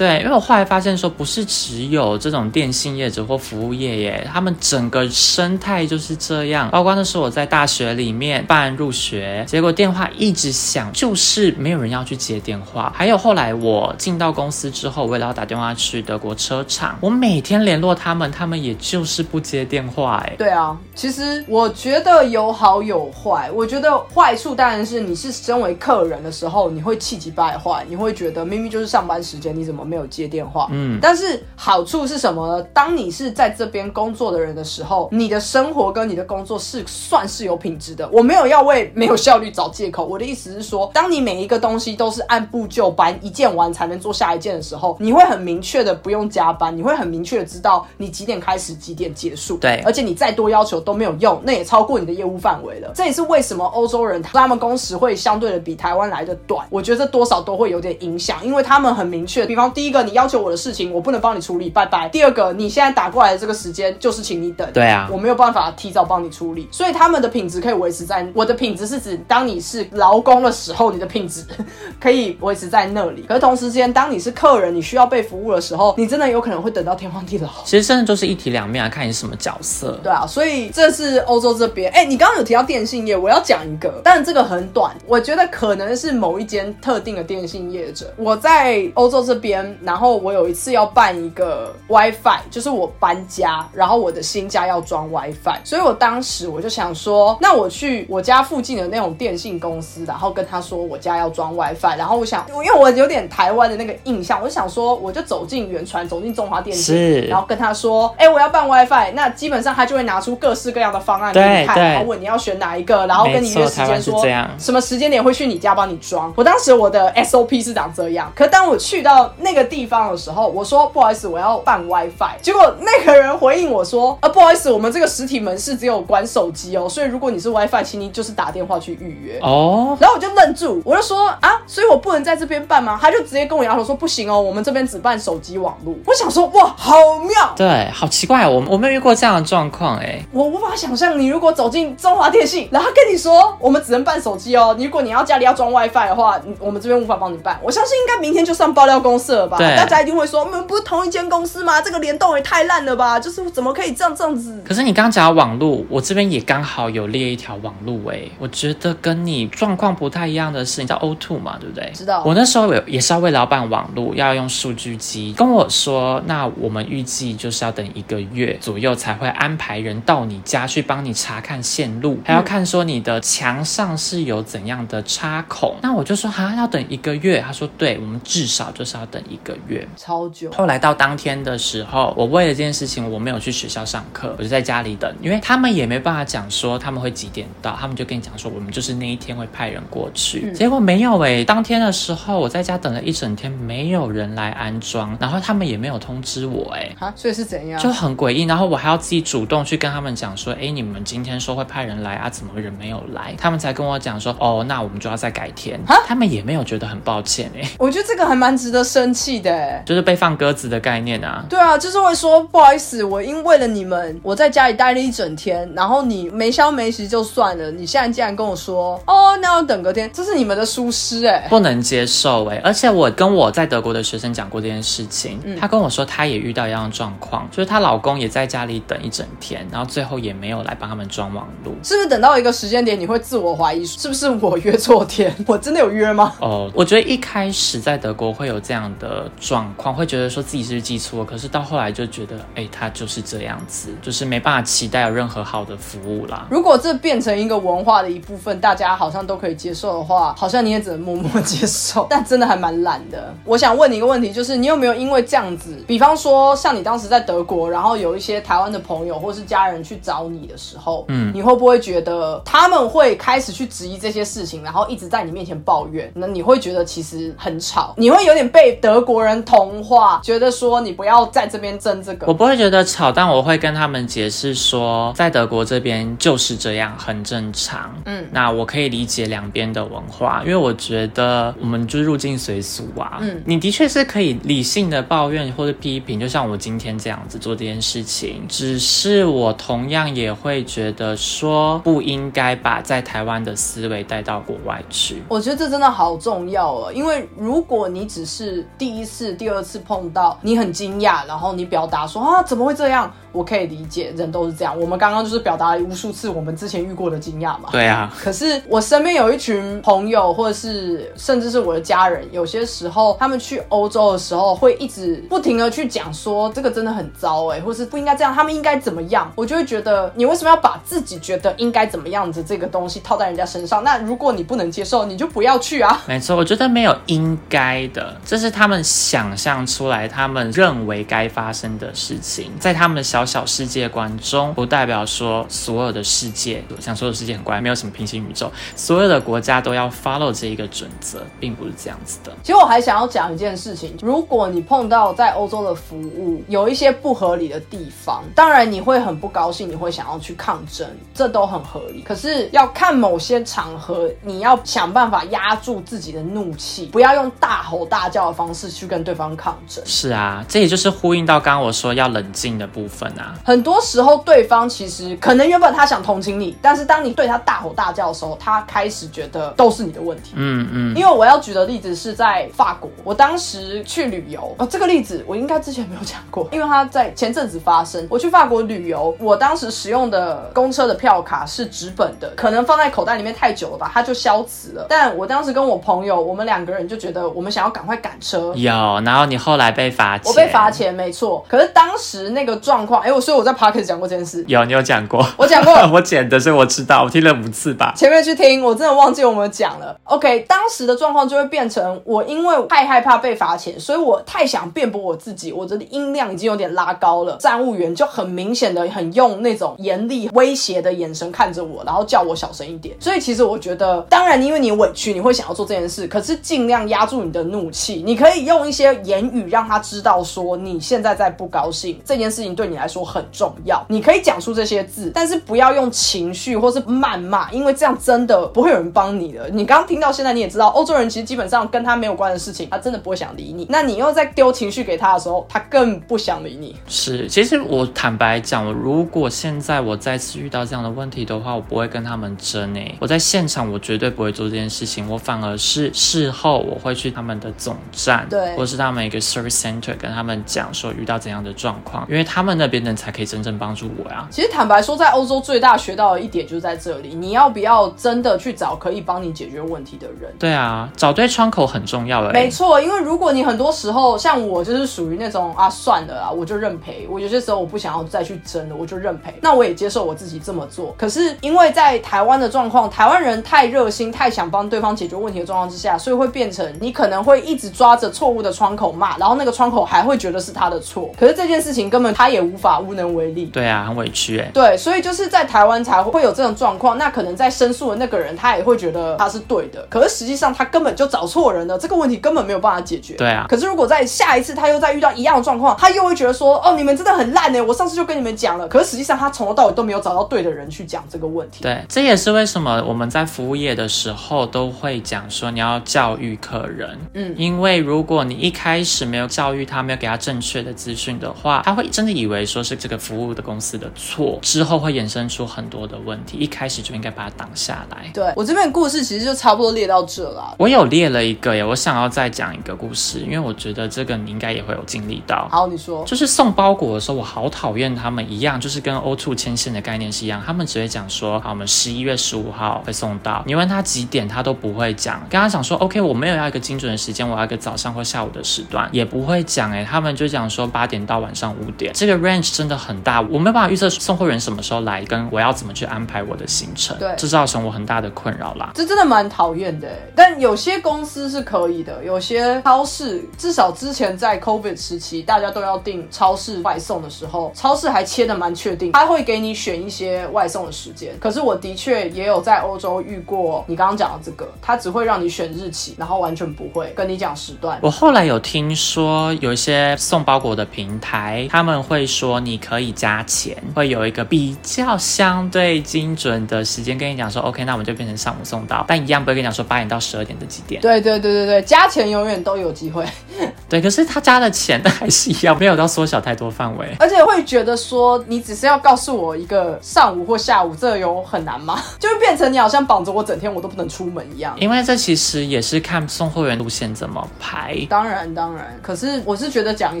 对，因为我后来发现说，不是只有这种电信业者或服务业耶，他们整个生态就是这样。包括那时候我在大学里面办入学，结果电话一直响，就是没有人要去接电话。还有后来我进到公司之后，为了要打电话去德国车厂，我每天联络他们，他们也就是不接电话。哎，对啊，其实我觉得有好有坏。我觉得坏处当然是你是身为客人的时候，你会气急败坏，你会觉得明明就是上班时间，你怎么？没有接电话。嗯但是好处是什么呢？当你是在这边工作的人的时候，你的生活跟你的工作是算是有品质的。我没有要为没有效率找借口，我的意思是说，当你每一个东西都是按部就班，一件完才能做下一件的时候，你会很明确的不用加班，你会很明确的知道你几点开始，几点结束。对而且你再多要求都没有用，那也超过你的业务范围了。这也是为什么欧洲人他们工时会相对的比台湾来的短。我觉得这多少都会有点影响，因为他们很明确。比方第一个，你要求我的事情，我不能帮你处理，拜拜。第二个，你现在打过来的这个时间就是请你等。对啊我没有办法提早帮你处理，所以他们的品质可以维持在我的品质是指，当你是劳工的时候，你的品质 [laughs] 可以维持在那里。可是同时间，当你是客人，你需要被服务的时候，你真的有可能会等到天荒地老。其实真的就是一体两面啊，看你是什么角色。对啊，所以这是欧洲这边。哎、你刚刚有提到电信业，我要讲一个，但这个很短，我觉得可能是某一间特定的电信业者。我在欧洲这边，然后我有一次要办一个 WiFi，就是我搬家，然后我的新家要装 WiFi，所以我当时我就想说，那我去我家附近的那种电信公司，然后跟他说我家要装 WiFi，然后我想，因为我有点台湾的那个印象，我就想说，我就走进远传，走进中华电信，然后跟他说，哎、我要办 WiFi，那基本上他就会拿出各式各样的方案给你看，然后问你要选哪一个，然后跟你约时间说什么时间点会去你家帮你装。我当时我的 SOP 是长这样，可当我去到那个地方的时候，我说不好意思，我要办 WiFi，结果那个人回应我说，啊不好意思，我们这个实体门市只有管手机哦，所以如果你是 WiFi，请你就是打电话去预约。哦，然后我就愣住，我就说啊，所以我不能在这边办吗？他就直接跟我摇头说不行哦，我们这边只办手机网络。我想说哇，好妙！对，好奇怪，我我没有遇过这样的状况哎。我无法想象，你如果走进中华电信，然后跟你说我们只能办手机哦，如果你要家里要装 WiFi 的话，我们这边无法帮你办。我相信应该明天就上爆料公司了吧？对大家一定会说，我们不是同一间公司吗？这个联动也太烂了吧？就是怎么可以这样这样子？可是你刚讲到网路，我这边也刚好有列一条网路哎，我觉得跟你状况不太一样的是，你知道 O two 嘛，对不对？知道我那时候有也是要为老板网路，要用数据机，跟我说，那我们预计就是要等一个月左右才会安排人到你家去帮你查看线路，还要看说你的墙上是有怎样的插孔。那我就说哈，要等一个月。他说对，我们至少就是要等一个月。超久。后来到当天的时候，我为了这件事情，我没有去学校上课，我就在家里等，因为他们也没办法讲说他们会几点到，他们就跟你讲说我们就是那一天会派人过去。结果没有诶、当天的时候我在家等了一整天，没有人来安装，然后他们也没有通知我诶、啊，所以是怎样？就很诡异，然后我还要自己主动去跟他们讲说，哎，你们今天说会派人来啊，怎么人没有来？他们才跟我讲说，哦，那我们就要再改天。他们也没有觉得很抱歉哎，我觉得这个还蛮值得生气的哎。就是被放鸽子的概念啊。对啊，就是会说不好意思，我因为了你们，我在家里待了一整天，然后你没消没息就算了，你现在竟然跟我说，哦，那要等隔天，这是你们的疏失哎。不能接受哎、而且我跟我在德国的学生讲过这件事情，她跟我说她也遇到一样的状况，就是她老公也在家里等一整天，然后最后也没有来帮他们装网络。是不是等到一个时间点，你会自我怀疑，是不是我约错天？我真的有约吗？哦，我觉得一开始在德国会有这样的状况，会觉得说自己是记错了，可是到后来就觉得，哎，他就是这样子，就是没办法期待有任何好的服务啦。如果这变成一个文化的一部分，大家好像都可以接受的话，好像你也只能默默接受，但真的还蛮懒的。我想问你一个问题，就是你有没有因为这样子，比方说像你当时在德国，然后有一些台湾的朋友或是家人去找你的时候，嗯，你会不会觉得他们会开始去质疑这些事情，然后一直在你面前抱怨？那你会觉得其实很吵，你会有点被德国人同化，觉得说你不要在这边争这个我。不会觉得吵，但我会跟他们解释说，在德国这边就是这样，很正常。嗯，那我可以理解两边的文化，因为我觉得我们就是入境随俗啊。嗯，你的确是可以理性的抱怨或者批评，就像我今天这样子做这件事情。只是我同样也会觉得说，不应该把在台湾的思维带到国外去。我觉得这真的好重要哦，因为如果你只是第一次、第二次碰到，你很惊讶，然后你表达说啊怎么会这样，我可以理解，人都是这样。我们刚刚就是表达了无数次我们之前遇过的惊讶嘛。对啊，可是我身边有一群朋友，或者是甚至是我的家人，有些时候他们去欧洲的时候，会一直不停的去讲说这个真的很糟哎、或是不应该这样，他们应该怎么样？我就会觉得你为什么要把自己觉得应该怎么样子这个东西套在人家身上？那如果你不能接受，你就不要去啊。没错，我觉得没有应该的，这是他们想象出来，他们认为该发生的事情，在他们的小小世界观中，不代表说所有的世界，想说的世界很怪，没有什么平行宇宙，所有的国家都要 follow 这一个准则，并不是这样子的。其实我还想要讲一件事情，如果你碰到在欧洲的服务有一些不合理的地方，当然你会很不高兴，你会想要去抗争，这都很合理。可是要看某些场合，你要想办法压住自己的怒气，不要用大吼大叫的方式去跟对方抗争。是啊，这也就是呼应到刚刚我说要冷静的部分啊。很多时候，对方其实可能原本他想同情你，但是当你对他大吼大叫的时候，他开始觉得都是你的问题。嗯嗯，因为我要举的例子是在法国，我当时去旅游，哦，这个例子我应该之前没有讲过，因为他在前阵子发生。我去法国旅游，我当时使用的公车的票卡是纸本的，可能放在口袋里面太久了吧，它就消磁了。但我当时跟我朋友，我们两个人就觉得我们想要赶快赶车，有，然后你后来被罚钱，我被罚。钱，没错。可是当时那个状况，哎，我所以我在 p o c k e t 讲过这件事，有，你有讲过，我讲过 [laughs] 我剪的，所以我知道，我听了五次吧。前面去听，我真的忘记我们讲了。OK，当时的状况就会变成我因为太害怕被罚钱，所以我太想辩驳我自己，我的音量已经有点拉高了。站务员就很明显的很用那种严厉威胁的眼神看着我，然后叫我小声一点。所以其实我觉得，当然因为你委屈，你会想要做这件事，可是尽量压住你的怒气。你可以用一些言语让他知道说你现在在不高兴，这件事情对你来说很重要。你可以讲出这些字，但是不要用情绪或是谩骂，因为这样真的不会有人帮你的。你刚刚听到现在，你也知道，欧洲人其实基本上跟他没有关的事情，他真的不会想理你。那你又在丢情绪给他的时候，他更不想理你。是，其实我坦白讲，我如果现在我再次遇到这样的问题的话，我不会跟他们争诶。我在现场我绝对不会做这件事情，我反而是事后我会去他们的总站，对或是他们一个 service center 跟他们讲说遇到怎样的状况，因为他们那边人才可以真正帮助我呀。其实坦白说，在欧洲最大学到的一点就是在这里，你要不要真的去找可以帮你解决问题的人？对啊，找对窗口很重要诶。没错，因为如果你很多时候像我就是属于那种啊算了啊，我就认赔。我有些时候我不想要再去争了，我就认赔。那我也接受我自己这么做。可是因为在台湾的状况，台湾人太热心、太想帮对方解决问题的状况之下，所以会变成你可能会一直抓着错误的窗口骂，然后那个窗口还会觉得是他的错。可是这件事情根本他也无法无能为力。对啊，很委屈诶。对，所以就是在台湾才会有这种状况。那可能在申诉的那个人，他也会觉得他是对的，可是实际上他根本就找错人了，这个问题根本没有办法解决。对啊可是如果在下一次他又再遇到一样的状况，他又会觉得说，哦，你们真的很烂呢，我上次就跟你们讲了。可是实际上他从头到尾都没有找到对的人去讲这个问题。对，这也是为什么我们在服务业的时候都会讲说你要教育客人，嗯因为如果你一开始没有教育他，没有给他正确的资讯的话，他会真的以为说是这个服务的公司的错，之后会衍生出很多的问题。一开始就应该把它挡下来。对我这边故事其实就差不多列到这了。我有列了一个耶，我想要再讲一个故事，因为我觉得这个你应该也会有经历到。好，你说。就是送包裹的时候，我好讨厌他们一样，就是跟 O2 牵线的概念是一样，他们只会讲说，好，我们十一月十五号会送到。你问他几点，他都不会讲。跟他讲说，OK，我没有要一个精准的时间，我要一个早上或下午的时段，也不会讲。哎，他们就讲说八点到晚上五点，这个 range 真的很大，我没有办法预测送货员什么时候来，跟我要怎么去安排我的行程，对这造成我很大的困扰啦。这真的蛮讨厌的欸，但有些公司是可以的，有些超市至少之前在 COVID 时期，大家都要订超市外送的时候，超市还切的蛮确定，他会给你选一些外送的时间。可是我的确也有在欧洲遇过你刚刚讲的这个，他只会让你选日期，然后完全不会跟你讲时段。我后来有听说，有一些送包裹的平台，他们会说你可以加钱，会有一个比较相对精准的时间跟你讲说，OK，那我们就变成上午送到，但一样不会跟你讲说八点到十二点的几点。对对对对对，加钱永远都有机会。[laughs] 对，可是他加了钱，但还是一样，没有到缩小太多范围。而且会觉得说，你只是要告诉我一个上午或下午，这有很难吗？[laughs] 就会变成你好像绑着我整天我都不能出门一样。因为这其实也是看送货员路线怎么排。当然当然，可是我是觉得讲一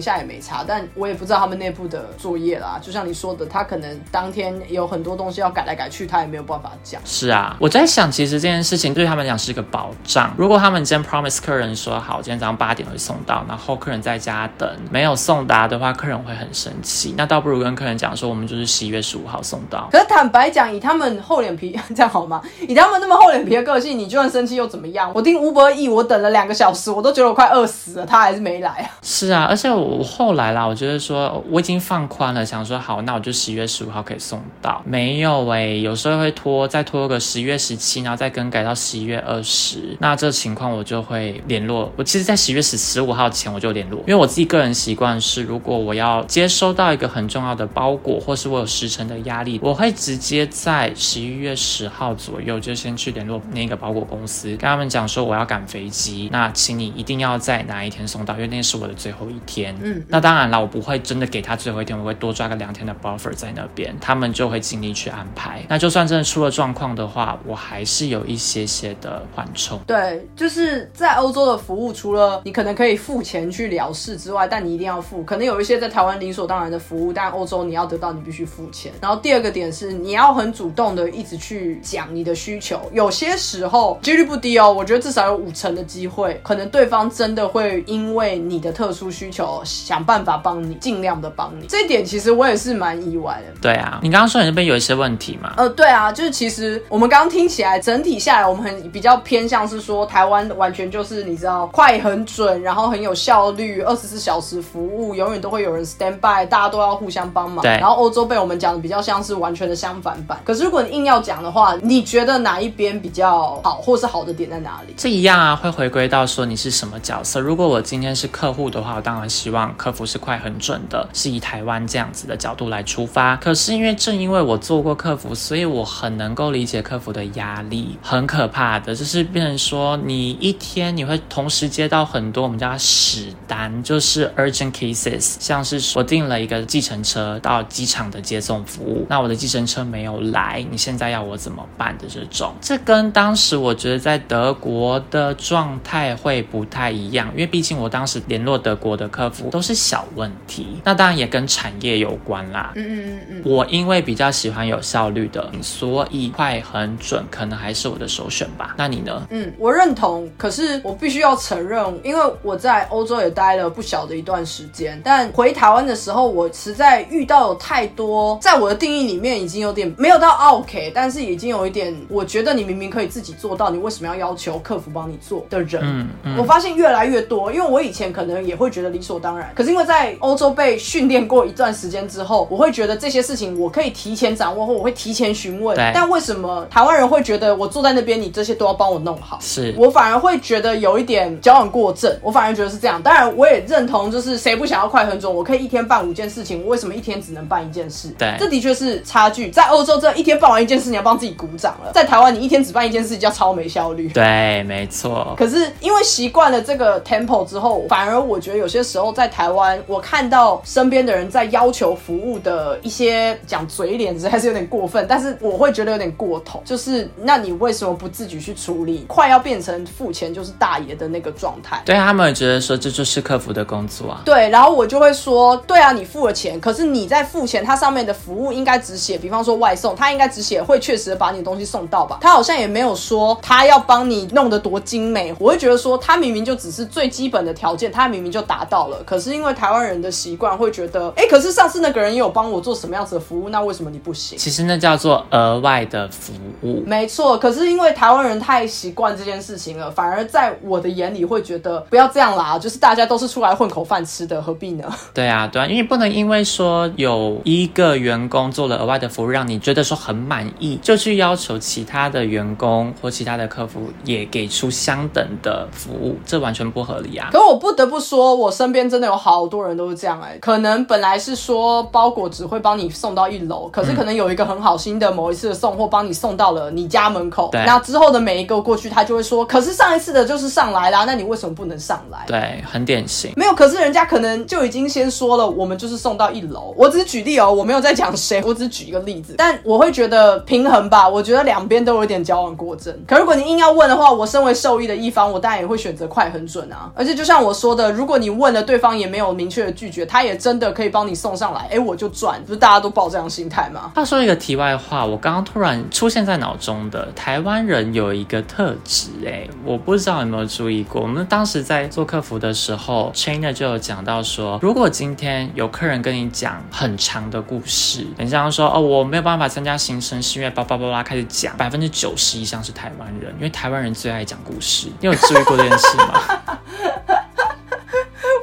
下也没差，但我也不知道他们内部的作业啦。就像你说的，他可能当天有很多东西要改来改去，他也没有办法讲。是啊，我在想，其实这件事情对他们讲是一个保障。如果他们今天 promise 客人说好，今天早上八点会送到，然后客人在家等没有送达的话，客人会很生气。那倒不如跟客人讲说，我们就是十一月十五号送到。可是坦白讲，以他们厚脸皮，[laughs] 这样好吗？以他们那么厚脸皮的个性，你就算生气又怎么样？我订吴伯义，我等了两个小时，我都觉得我快饿死了，他还是没来啊。是啊，而且我后来啦，我觉得说我已经放宽了，想说好，那我就十一月十五号可以送到。没有哎、有时候会拖，再拖个十一月十七，然后再更改到十一月二十。那这情况我就会联络。我其实，在十一月十十五号前我就联络，因为我自己个人习惯是，如果我要接收到一个很重要的包裹，或是我有时程的压力，我会直接在十一月十号左右就先去联络那个包裹公司，跟他们讲说我要赶飞机，那请你一定要在哪一天送到，因为那是我的最后一天。嗯那当然了，我不会真的给他最后一天，我会多抓个两天的 buffer 在那边，他们就会尽力去安排。那就算真的出了状况的话，我还是有一些些的缓冲。对，就是在欧洲的服务，除了你可能可以付钱去了事之外，但你一定要付。可能有一些在台湾理所当然的服务，但欧洲你要得到，你必须付钱。然后第二个点是，你要很主动的一直去讲你的需求。有些时候几率不低哦，我觉得至少有五成的机会，可能对方真的会因为你的特殊需求，想办法帮你，尽量的帮你。这一点其实我也是蛮意外的。对啊，你刚刚说你那边有一些问题嘛？呃，对啊，就是其实我们刚刚听起来，整体下来，我们很比较偏向是说，台湾完全就是你知道快很准，然后很有效率，二十四小时服务，永远都会有人 stand by，大家都要互相帮忙。对然后欧洲被我们讲的比较像是完全的相反版。可是如果你硬要讲的话，你觉得哪一边比较好，或是好的点在哪里？这一样啊，会回归到说你是什么角色。如果我今天是客户的话，我当然希望客服是快很准的，是以台湾这样子的角度来出发。可是因为正因为我做过客服，所以我很能够理解客服的压力，很可怕的，就是变成说你一天你会同时接到很多我们叫它屎单，就是 urgent cases，像是我订了一个计程车到机场的接送服务，那我的计程车没有来，你现在要我怎么办的这种，这跟当时我觉得在德国的状态会不太一样，因为毕竟我当时联络德国的客服都是小问题，那当然也跟产业有关啦。嗯嗯嗯嗯。我因为比较喜欢有效率的，所以快很准可能还是我的首选吧。那你呢？嗯，我认同。可是我必须要承认，因为我在欧洲也待了不小的一段时间，但回台湾的时候，我实在遇到有太多，在我的定义里面已经有点没有到 OK，但是已经有一点，我觉得你明明可以自己做到，你为什么要要求客服帮你做的人？嗯嗯我发现越来越多，因为我以前可能也会觉得理所当然，可是因为在欧洲被训练过一段时间之后，我会觉得这些事情我可以提前掌握，或我会提前询问。对但为什么台湾人会觉得我坐在那边，你这些都要帮我弄好？是我反而会觉得有一点矫枉过正，我反而觉得是这样。当然，我也认同，就是谁不想要快很准？我可以一天办五件事情，我为什么一天只能办一件事？对这的确是差距。在欧洲，这一天办完一件事，你要帮自己鼓掌了；在台湾，你一天只办一件事，叫超没效率。对，没错。可是因为习惯了这个 tempo 之后，反而我觉得有些时候在台湾，我看到身边的人在要求服务的一些讲嘴脸，实在是有点过分。但是我会觉得有点过头，就是那你为什么不自己去处理？快要变成付钱就是大爷的那个状态。对他们也觉得说这就是客服的工作啊。对，然后我就会说，对啊，你付了钱，可是你在付钱，它上面的服务应该只写，比方说外送，它应该只写会确实把你的东西送到吧？他好像也没有说他要帮你弄得多精美。我会觉得说，他明明就只是最基本的条件，他明明就达到了，可是因为台湾人的习惯会觉得，哎，可是上次那个人也有帮我做什么样子的服务，那为什么你不行？其实那叫做额外的服务。没错，可是因为台湾人太习惯这件事情了，反而在我的眼里会觉得不要这样啦，就是大家都是出来混口饭吃的，何必呢？对啊，对啊，因为不能因为说有一个员工做了额外的服务，让你觉得说很满意，就去要求其他的员工或其他的客服也给出相等的服务，这完全不合理啊。可我不得不说，我身边真的有好多人都是这样哎、可能本来是说包裹只会帮你送到一楼，可是可能有一个很好心的某一次的送货帮你送到了你家门口，对那之后的每一个过去，他就会说，可是上一次的就是上来啦，那你为什么不能上来？来。对，很典型。没有，可是人家可能就已经先说了，我们就是送到一楼。我只是举例哦，我没有在讲谁，我只是举一个例子。但我会觉得平衡吧，我觉得两边都有点矫枉过正。可如果你硬要问的话，我身为受益的一方，我当然也会选择快很准啊。而且就像我说的，如果你问了对方也没有明确的拒绝，他也真的可以帮你送上来，哎，我就赚。不是大家都抱这样心态吗？话说一个题外话，我刚刚突然出现在脑中的台湾人有一个特质，哎，我不知道有没有注意过。我们当时在做客服的时候，trainer 就有讲到说，如果今天有客人跟你讲很长的故事，很像说哦，我没有办法参加行程是因为叭叭叭叭开始讲，[laughs] 百分之九十以上是台湾人，因为台湾人最爱讲故事。你有注意过这件事吗？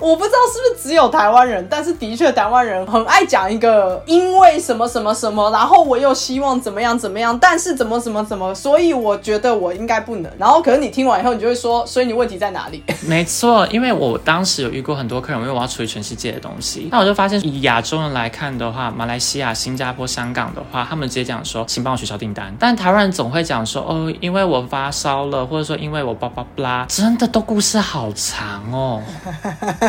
我不知道是不是只有台湾人，但是的确台湾人很爱讲一个因为什么什么什么，然后我又希望怎么样怎么样，但是怎么怎么怎么，所以我觉得我应该不能。然后可能你听完以后，你就会说，所以你问题在哪里？[laughs] 没错，因为我当时有遇过很多客人，因为我要处理全世界的东西，那我就发现以亚洲人来看的话，马来西亚、新加坡、香港的话，他们直接讲说，请帮我取消订单。但台湾人总会讲说，哦，因为我发烧了，或者说因为我叭叭叭，真的都故事好长哦。[laughs]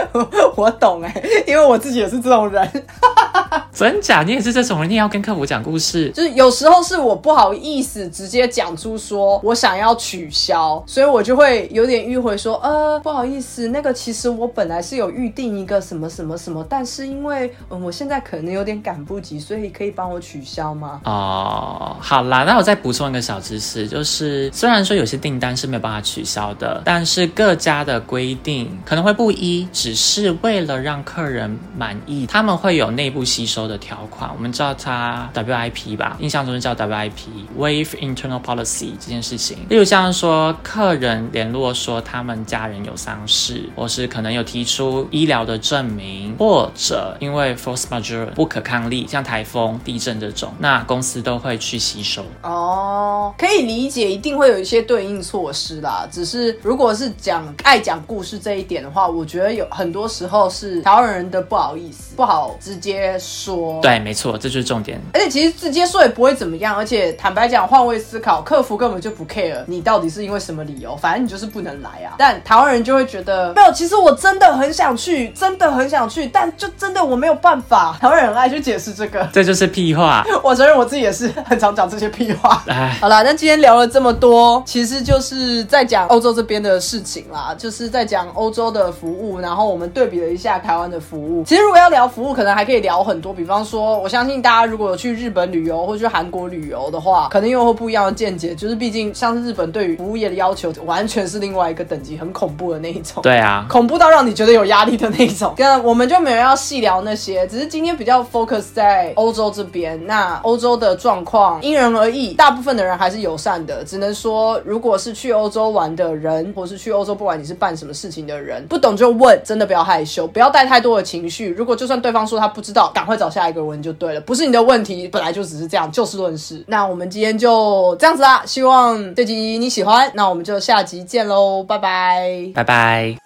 [laughs] 我懂哎，因为我自己也是这种人。[laughs] 真假？你也是这种人？你也要跟客服讲故事？就是有时候是我不好意思直接讲出说我想要取消，所以我就会有点迂回说，呃，不好意思，那个其实我本来是有预定一个什么什么什么，但是因为嗯我现在可能有点赶不及，所以可以帮我取消吗？哦，好啦，那我再补充一个小知识，就是虽然说有些订单是没有办法取消的，但是各家的规定可能会不一，只是为了让客人满意，他们会有内部吸收。的条款，我们叫它 WIP 吧，印象中是叫 WIP，Wave Internal Policy 这件事情。例如像说，客人联络说他们家人有丧事，或是可能有提出医疗的证明，或者因为 Force Majeure 不可抗力，像台风、地震这种，那公司都会去吸收。哦，可以理解，一定会有一些对应措施啦。只是如果是讲爱讲故事这一点的话，我觉得有很多时候是台湾人的不好意思，不好直接说。对，没错，这就是重点。而且其实直接说也不会怎么样。而且坦白讲，换位思考，客服根本就不 care 你到底是因为什么理由，反正你就是不能来啊。但台湾人就会觉得，没有，其实我真的很想去，真的很想去，但就真的我没有办法。台湾人很爱去解释这个，这就是屁话。[laughs] 我承认我自己也是很常讲这些屁话。哎，好啦，那今天聊了这么多，其实就是在讲欧洲这边的事情啦，就是在讲欧洲的服务，然后我们对比了一下台湾的服务。其实如果要聊服务，可能还可以聊很多。比方说，我相信大家如果有去日本旅游或去韩国旅游的话，可能又会不一样的见解。就是毕竟像是日本对于服务业的要求，完全是另外一个等级，很恐怖的那一种。对啊，恐怖到让你觉得有压力的那一种。跟我们就没有要细聊那些，只是今天比较 focus 在欧洲这边。那欧洲的状况因人而异，大部分的人还是友善的。只能说，如果是去欧洲玩的人，或是去欧洲，不管你是办什么事情的人，不懂就问，真的不要害羞，不要带太多的情绪。如果就算对方说他不知道，赶快找。下一个人就对了，不是你的问题，本来就只是这样，就事论事。那我们今天就这样子啦，希望这集你喜欢，那我们就下集见喽，拜拜，拜拜。